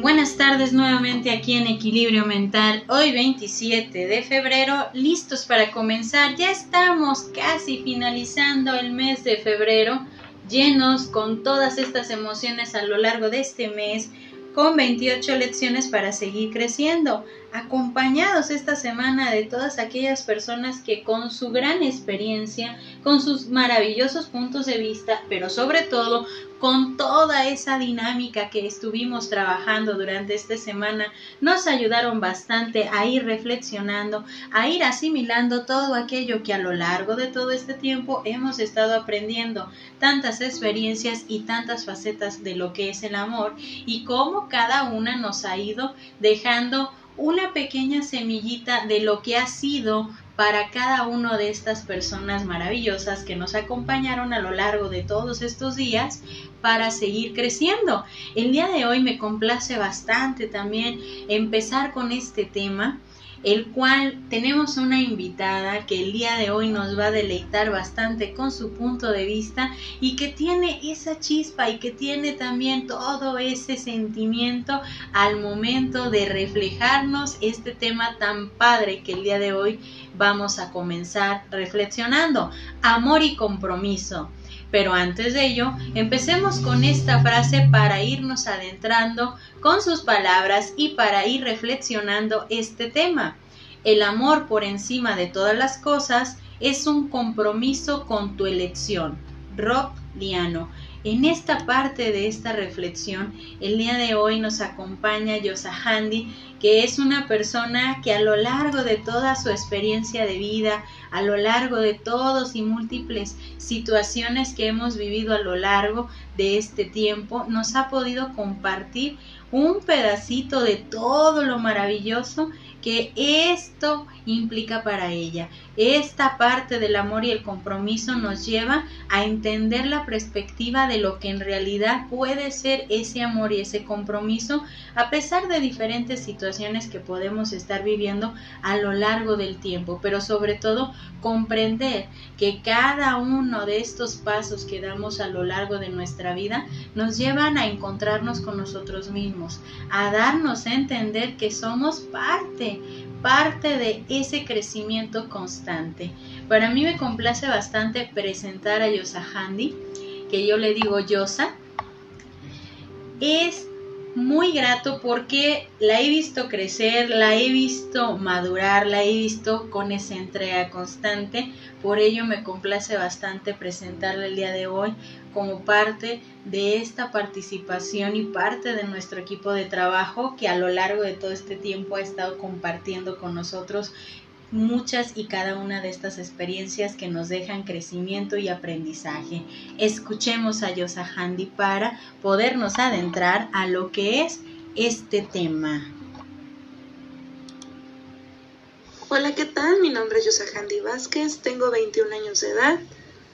Buenas tardes nuevamente aquí en Equilibrio Mental, hoy 27 de febrero, listos para comenzar. Ya estamos casi finalizando el mes de febrero, llenos con todas estas emociones a lo largo de este mes, con 28 lecciones para seguir creciendo, acompañados esta semana de todas aquellas personas que con su gran experiencia, con sus maravillosos puntos de vista, pero sobre todo con toda esa dinámica que estuvimos trabajando durante esta semana, nos ayudaron bastante a ir reflexionando, a ir asimilando todo aquello que a lo largo de todo este tiempo hemos estado aprendiendo, tantas experiencias y tantas facetas de lo que es el amor y cómo cada una nos ha ido dejando una pequeña semillita de lo que ha sido para cada una de estas personas maravillosas que nos acompañaron a lo largo de todos estos días para seguir creciendo. El día de hoy me complace bastante también empezar con este tema el cual tenemos una invitada que el día de hoy nos va a deleitar bastante con su punto de vista y que tiene esa chispa y que tiene también todo ese sentimiento al momento de reflejarnos este tema tan padre que el día de hoy vamos a comenzar reflexionando, amor y compromiso. Pero antes de ello, empecemos con esta frase para irnos adentrando con sus palabras y para ir reflexionando este tema. El amor por encima de todas las cosas es un compromiso con tu elección. Rob Liano. En esta parte de esta reflexión, el día de hoy nos acompaña Yosa Handy, que es una persona que a lo largo de toda su experiencia de vida, a lo largo de todos y múltiples situaciones que hemos vivido a lo largo de este tiempo, nos ha podido compartir un pedacito de todo lo maravilloso que esto implica para ella. Esta parte del amor y el compromiso nos lleva a entender la perspectiva de lo que en realidad puede ser ese amor y ese compromiso a pesar de diferentes situaciones que podemos estar viviendo a lo largo del tiempo, pero sobre todo comprender que cada uno de estos pasos que damos a lo largo de nuestra vida nos llevan a encontrarnos con nosotros mismos, a darnos a entender que somos parte parte de ese crecimiento constante. Para mí me complace bastante presentar a Yosa Handy, que yo le digo Yosa. Es muy grato porque la he visto crecer, la he visto madurar, la he visto con esa entrega constante. Por ello me complace bastante presentarla el día de hoy como parte de esta participación y parte de nuestro equipo de trabajo que a lo largo de todo este tiempo ha estado compartiendo con nosotros muchas y cada una de estas experiencias que nos dejan crecimiento y aprendizaje. Escuchemos a Yosa Handy para podernos adentrar a lo que es este tema. Hola, ¿qué tal? Mi nombre es Yosa Handy Vázquez, tengo 21 años de edad.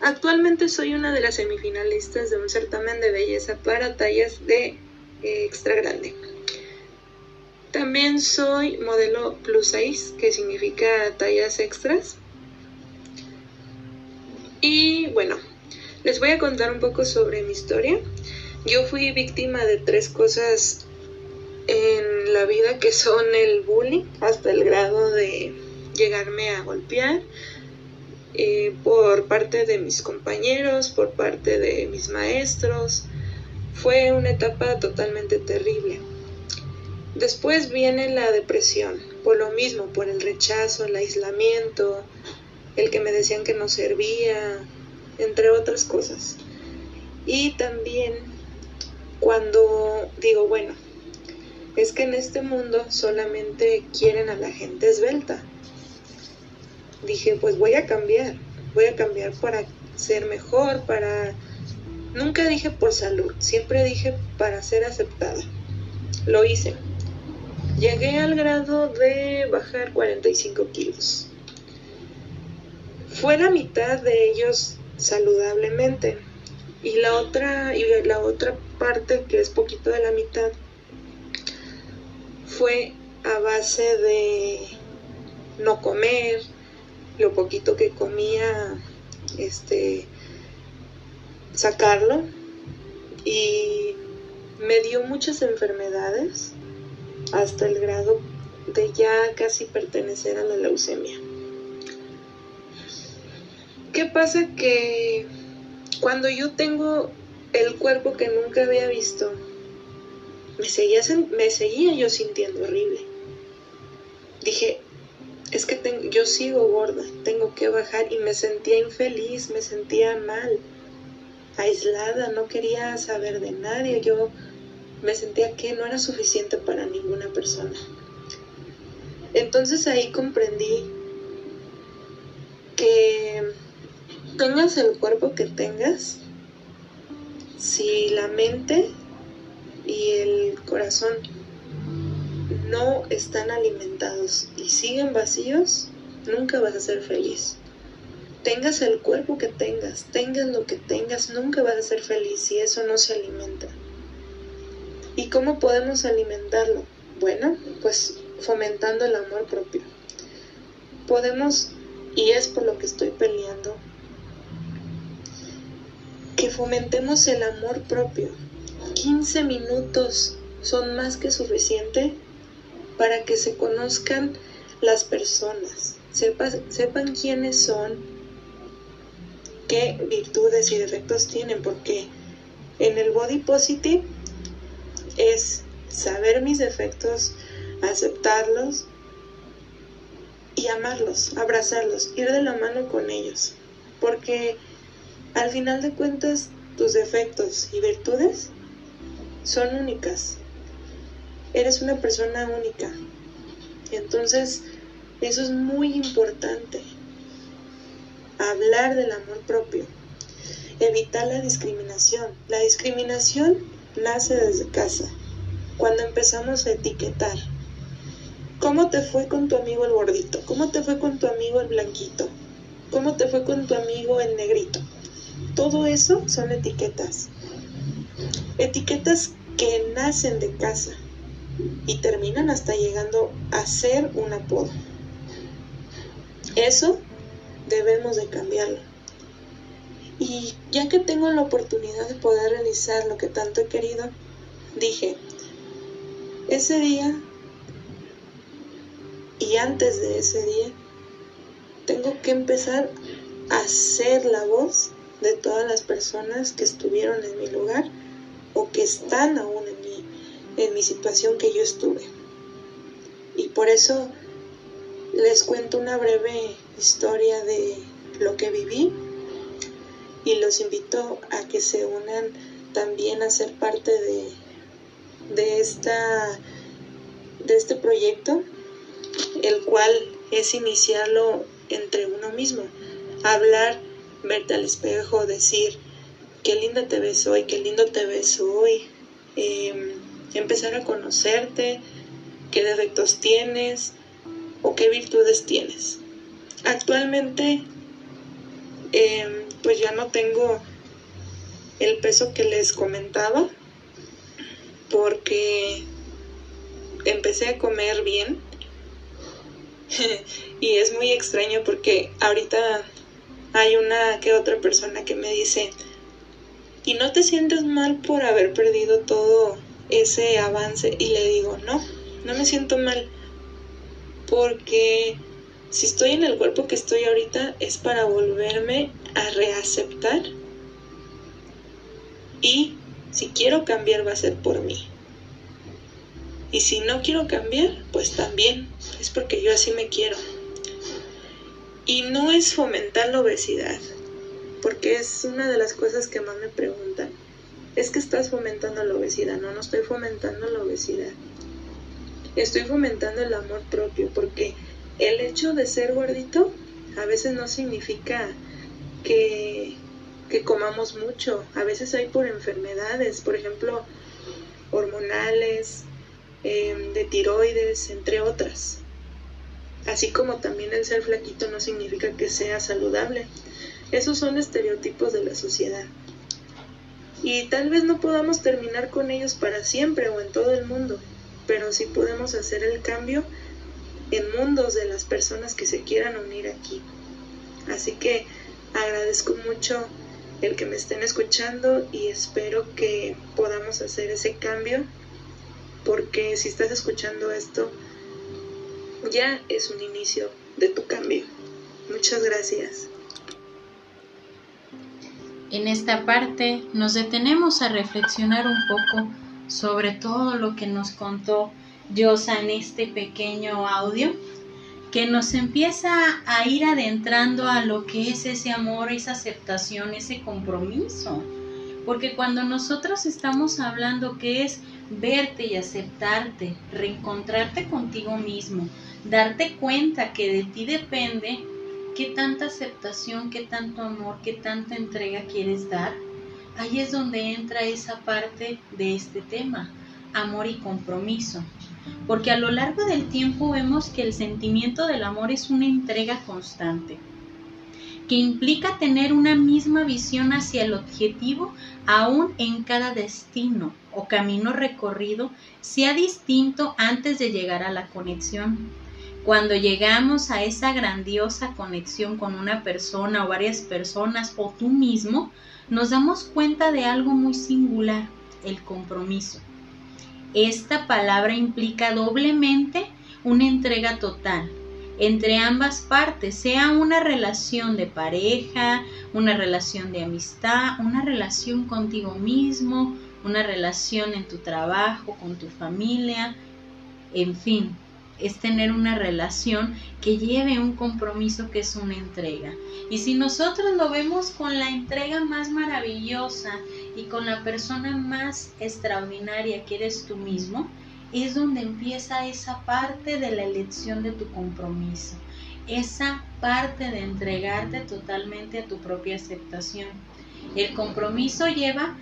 Actualmente soy una de las semifinalistas de un certamen de belleza para tallas de eh, extra grande. También soy modelo plus size, que significa tallas extras. Y bueno, les voy a contar un poco sobre mi historia. Yo fui víctima de tres cosas en la vida que son el bullying hasta el grado de llegarme a golpear eh, por parte de mis compañeros, por parte de mis maestros. Fue una etapa totalmente terrible. Después viene la depresión, por lo mismo, por el rechazo, el aislamiento, el que me decían que no servía, entre otras cosas. Y también cuando digo, bueno, es que en este mundo solamente quieren a la gente esbelta. Dije, pues voy a cambiar, voy a cambiar para ser mejor, para... Nunca dije por salud, siempre dije para ser aceptada. Lo hice. Llegué al grado de bajar 45 kilos. Fue la mitad de ellos saludablemente. Y la otra y la otra parte que es poquito de la mitad fue a base de no comer, lo poquito que comía, este, sacarlo. Y me dio muchas enfermedades hasta el grado de ya casi pertenecer a la leucemia. ¿Qué pasa? Que cuando yo tengo el cuerpo que nunca había visto, me seguía, me seguía yo sintiendo horrible. Dije, es que yo sigo gorda, tengo que bajar y me sentía infeliz, me sentía mal, aislada, no quería saber de nadie, yo me sentía que no era suficiente para ninguna persona. Entonces ahí comprendí que tengas el cuerpo que tengas, si la mente y el corazón no están alimentados y siguen vacíos, nunca vas a ser feliz. Tengas el cuerpo que tengas, tengas lo que tengas, nunca vas a ser feliz si eso no se alimenta. ¿Y cómo podemos alimentarlo? Bueno, pues fomentando el amor propio. Podemos, y es por lo que estoy peleando, que fomentemos el amor propio. 15 minutos son más que suficiente para que se conozcan las personas, sepan quiénes son, qué virtudes y defectos tienen, porque en el body positive es saber mis defectos, aceptarlos y amarlos, abrazarlos, ir de la mano con ellos, porque al final de cuentas, tus defectos y virtudes son únicas. Eres una persona única. Entonces, eso es muy importante. Hablar del amor propio. Evitar la discriminación. La discriminación nace desde casa, cuando empezamos a etiquetar. ¿Cómo te fue con tu amigo el gordito? ¿Cómo te fue con tu amigo el blanquito? ¿Cómo te fue con tu amigo el negrito? Todo eso son etiquetas. Etiquetas que nacen de casa y terminan hasta llegando a ser un apodo. Eso debemos de cambiarlo. Y ya que tengo la oportunidad de poder realizar lo que tanto he querido, dije, ese día y antes de ese día, tengo que empezar a ser la voz de todas las personas que estuvieron en mi lugar o que están aún en mi, en mi situación que yo estuve. Y por eso les cuento una breve historia de lo que viví y los invito a que se unan también a ser parte de, de, esta, de este proyecto, el cual es iniciarlo entre uno mismo, hablar verte al espejo, decir, qué linda te ves hoy, qué lindo te ves hoy, em, empezar a conocerte, qué defectos tienes o qué virtudes tienes. Actualmente, em, pues ya no tengo el peso que les comentaba porque empecé a comer bien y es muy extraño porque ahorita hay una que otra persona que me dice, ¿y no te sientes mal por haber perdido todo ese avance? Y le digo, no, no me siento mal, porque si estoy en el cuerpo que estoy ahorita es para volverme a reaceptar y si quiero cambiar va a ser por mí. Y si no quiero cambiar, pues también es porque yo así me quiero. Y no es fomentar la obesidad, porque es una de las cosas que más me preguntan. Es que estás fomentando la obesidad. No, no estoy fomentando la obesidad. Estoy fomentando el amor propio, porque el hecho de ser gordito a veces no significa que, comamos mucho. A veces hay por enfermedades, por ejemplo, hormonales, em, de tiroides, entre otras. Así como también el ser flaquito no significa que sea saludable. Esos son estereotipos de la sociedad. Y tal vez no podamos terminar con ellos para siempre o en todo el mundo, pero sí podemos hacer el cambio en mundos de las personas que se quieran unir aquí. Así que agradezco mucho el que me estén escuchando y espero que podamos hacer ese cambio porque si estás escuchando esto ya es un inicio de tu cambio. Muchas gracias. En esta parte nos detenemos a reflexionar un poco sobre todo lo que nos contó Yosa en este pequeño audio que nos empieza a ir adentrando a lo que es ese amor, esa aceptación, ese compromiso. Porque cuando nosotros estamos hablando que es verte y aceptarte, reencontrarte contigo mismo, darte cuenta que de ti depende qué tanta aceptación, qué tanto amor, qué tanta entrega quieres dar, ahí es donde entra esa parte de este tema, amor y compromiso porque a lo largo del tiempo vemos que el sentimiento del amor es una entrega constante, que implica tener una misma visión hacia el objetivo aún en cada destino o camino recorrido sea distinto antes de llegar a la conexión. Cuando llegamos a esa grandiosa conexión con una persona o varias personas o tú mismo, nos damos cuenta de algo muy singular, el compromiso. Esta palabra implica doblemente una entrega total entre ambas partes, sea una relación de pareja, una relación de amistad, una relación contigo mismo, una relación en tu trabajo, con tu familia, en fin, es tener una relación que lleve un compromiso que es una entrega. Y si nosotros lo vemos con la entrega más maravillosa y con la persona más extraordinaria que eres tú mismo, es donde empieza esa parte de la elección de tu compromiso, esa parte de entregarte totalmente a tu propia aceptación. El compromiso lleva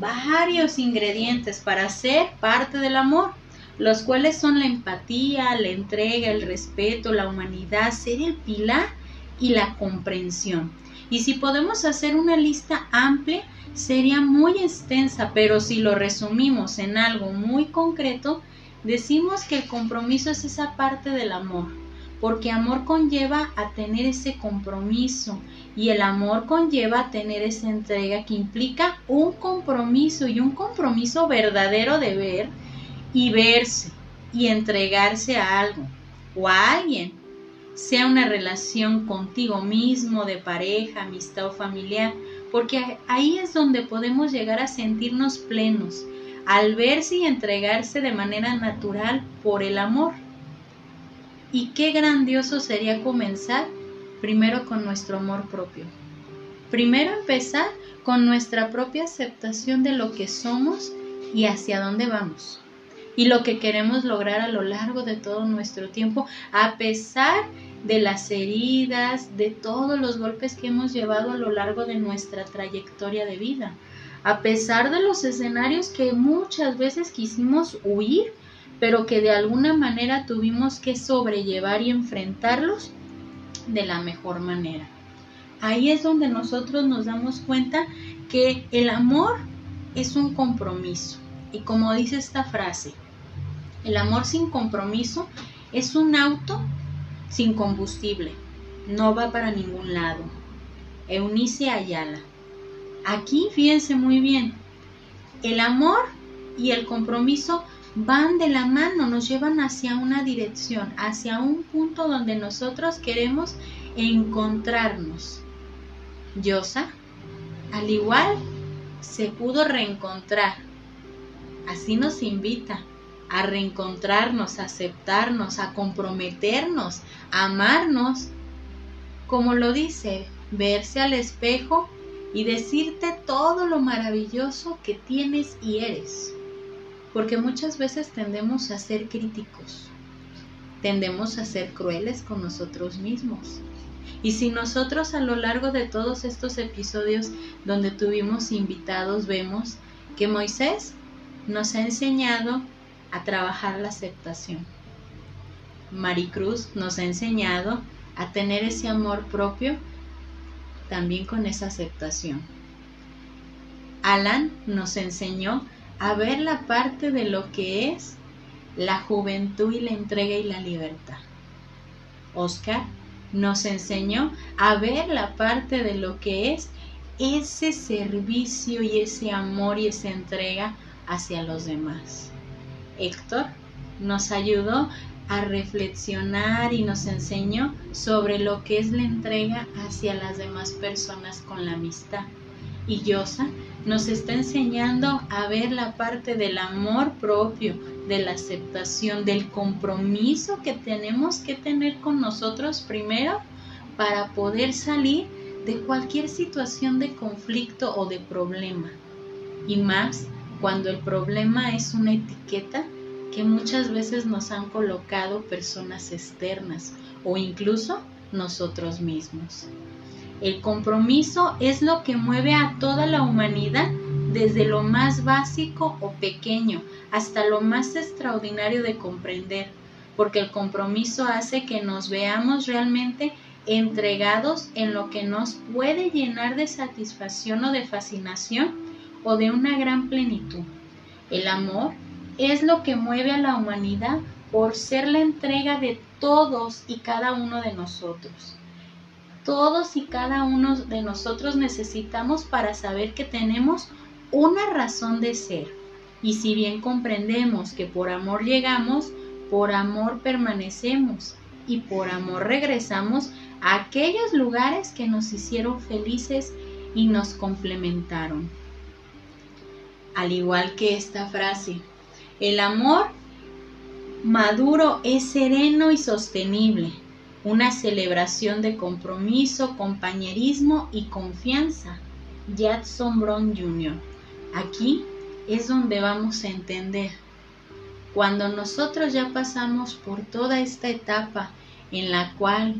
varios ingredientes para ser parte del amor los cuales son la empatía, la entrega, el respeto, la humanidad, ser el pilar y la comprensión. Y si podemos hacer una lista amplia, sería muy extensa, pero si lo resumimos en algo muy concreto, decimos que el compromiso es esa parte del amor, porque amor conlleva a tener ese compromiso y el amor conlleva a tener esa entrega que implica un compromiso y un compromiso verdadero de ver y verse y entregarse a algo o a alguien, sea una relación contigo mismo, de pareja, amistad o familiar, porque ahí es donde podemos llegar a sentirnos plenos, al verse y entregarse de manera natural por el amor. Y qué grandioso sería comenzar primero con nuestro amor propio. Primero empezar con nuestra propia aceptación de lo que somos y hacia dónde vamos y lo que queremos lograr a lo largo de todo nuestro tiempo, a pesar de las heridas, de todos los golpes que hemos llevado a lo largo de nuestra trayectoria de vida, a pesar de los escenarios que muchas veces quisimos huir, pero que de alguna manera tuvimos que sobrellevar y enfrentarlos de la mejor manera. Ahí es donde nosotros nos damos cuenta que el amor es un compromiso. Y como dice esta frase, el amor sin compromiso es un auto sin combustible. No va para ningún lado. Eunice Ayala. Aquí fíjense muy bien. El amor y el compromiso van de la mano, nos llevan hacia una dirección, hacia un punto donde nosotros queremos encontrarnos. Yosa, al igual, se pudo reencontrar. Así nos invita a reencontrarnos, a aceptarnos, a comprometernos, a amarnos, como lo dice, verse al espejo y decirte todo lo maravilloso que tienes y eres. Porque muchas veces tendemos a ser críticos, tendemos a ser crueles con nosotros mismos. Y si nosotros a lo largo de todos estos episodios donde tuvimos invitados vemos que Moisés nos ha enseñado a trabajar la aceptación. Maricruz nos ha enseñado a tener ese amor propio también con esa aceptación. Alan nos enseñó a ver la parte de lo que es la juventud y la entrega y la libertad. Oscar nos enseñó a ver la parte de lo que es ese servicio y ese amor y esa entrega hacia los demás. Héctor nos ayudó a reflexionar y nos enseñó sobre lo que es la entrega hacia las demás personas con la amistad. Y Yosa nos está enseñando a ver la parte del amor propio, de la aceptación, del compromiso que tenemos que tener con nosotros primero para poder salir de cualquier situación de conflicto o de problema. Y más cuando el problema es una etiqueta que muchas veces nos han colocado personas externas o incluso nosotros mismos. El compromiso es lo que mueve a toda la humanidad desde lo más básico o pequeño hasta lo más extraordinario de comprender, porque el compromiso hace que nos veamos realmente entregados en lo que nos puede llenar de satisfacción o de fascinación o de una gran plenitud. El amor es lo que mueve a la humanidad por ser la entrega de todos y cada uno de nosotros. Todos y cada uno de nosotros necesitamos para saber que tenemos una razón de ser. Y si bien comprendemos que por amor llegamos, por amor permanecemos y por amor regresamos a aquellos lugares que nos hicieron felices y nos complementaron. Al igual que esta frase, el amor maduro es sereno y sostenible, una celebración de compromiso, compañerismo y confianza. Jackson Brown Jr. Aquí es donde vamos a entender. Cuando nosotros ya pasamos por toda esta etapa en la cual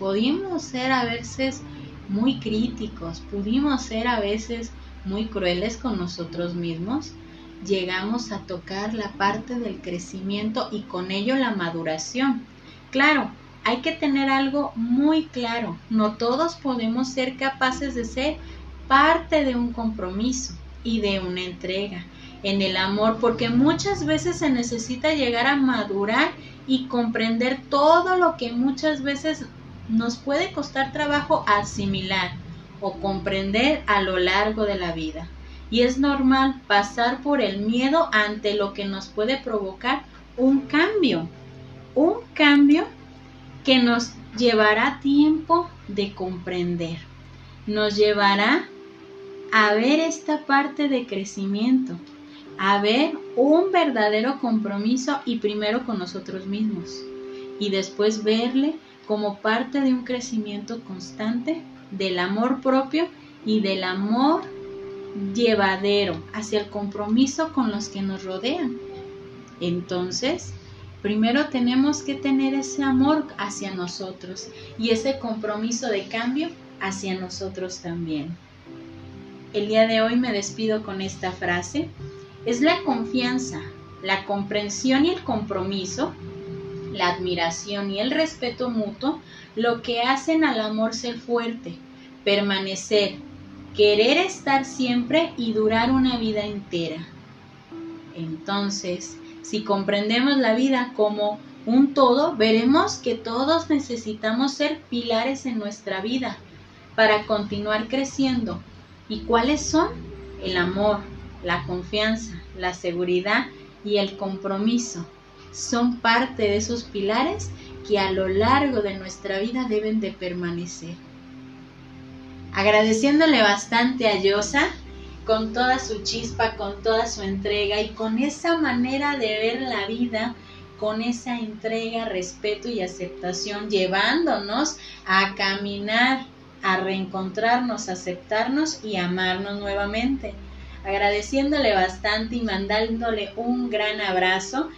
pudimos ser a veces muy críticos, pudimos ser a veces muy crueles con nosotros mismos, llegamos a tocar la parte del crecimiento y con ello la maduración. Claro, hay que tener algo muy claro, no todos podemos ser capaces de ser parte de un compromiso y de una entrega en el amor, porque muchas veces se necesita llegar a madurar y comprender todo lo que muchas veces nos puede costar trabajo asimilar o comprender a lo largo de la vida. Y es normal pasar por el miedo ante lo que nos puede provocar un cambio, un cambio que nos llevará tiempo de comprender, nos llevará a ver esta parte de crecimiento, a ver un verdadero compromiso y primero con nosotros mismos y después verle como parte de un crecimiento constante del amor propio y del amor llevadero hacia el compromiso con los que nos rodean. Entonces, primero tenemos que tener ese amor hacia nosotros y ese compromiso de cambio hacia nosotros también. El día de hoy me despido con esta frase. Es la confianza, la comprensión y el compromiso, la admiración y el respeto mutuo lo que hacen al amor ser fuerte, permanecer, querer estar siempre y durar una vida entera. Entonces, si comprendemos la vida como un todo, veremos que todos necesitamos ser pilares en nuestra vida para continuar creciendo. ¿Y cuáles son? El amor, la confianza, la seguridad y el compromiso. Son parte de esos pilares que a lo largo de nuestra vida deben de permanecer agradeciéndole bastante a Yosa con toda su chispa, con toda su entrega y con esa manera de ver la vida, con esa entrega, respeto y aceptación, llevándonos a caminar, a reencontrarnos, aceptarnos y amarnos nuevamente. Agradeciéndole bastante y mandándole un gran abrazo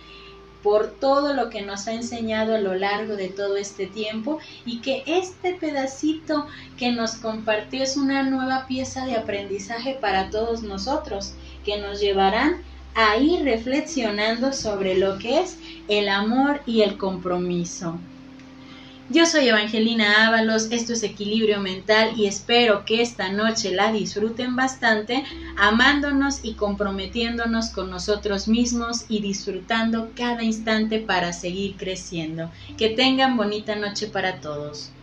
por todo lo que nos ha enseñado a lo largo de todo este tiempo y que este pedacito que nos compartió es una nueva pieza de aprendizaje para todos nosotros que nos llevarán a ir reflexionando sobre lo que es el amor y el compromiso. Yo soy Evangelina Ábalos, esto es Equilibrio Mental y espero que esta noche la disfruten bastante, amándonos y comprometiéndonos con nosotros mismos y disfrutando cada instante para seguir creciendo. Que tengan bonita noche para todos.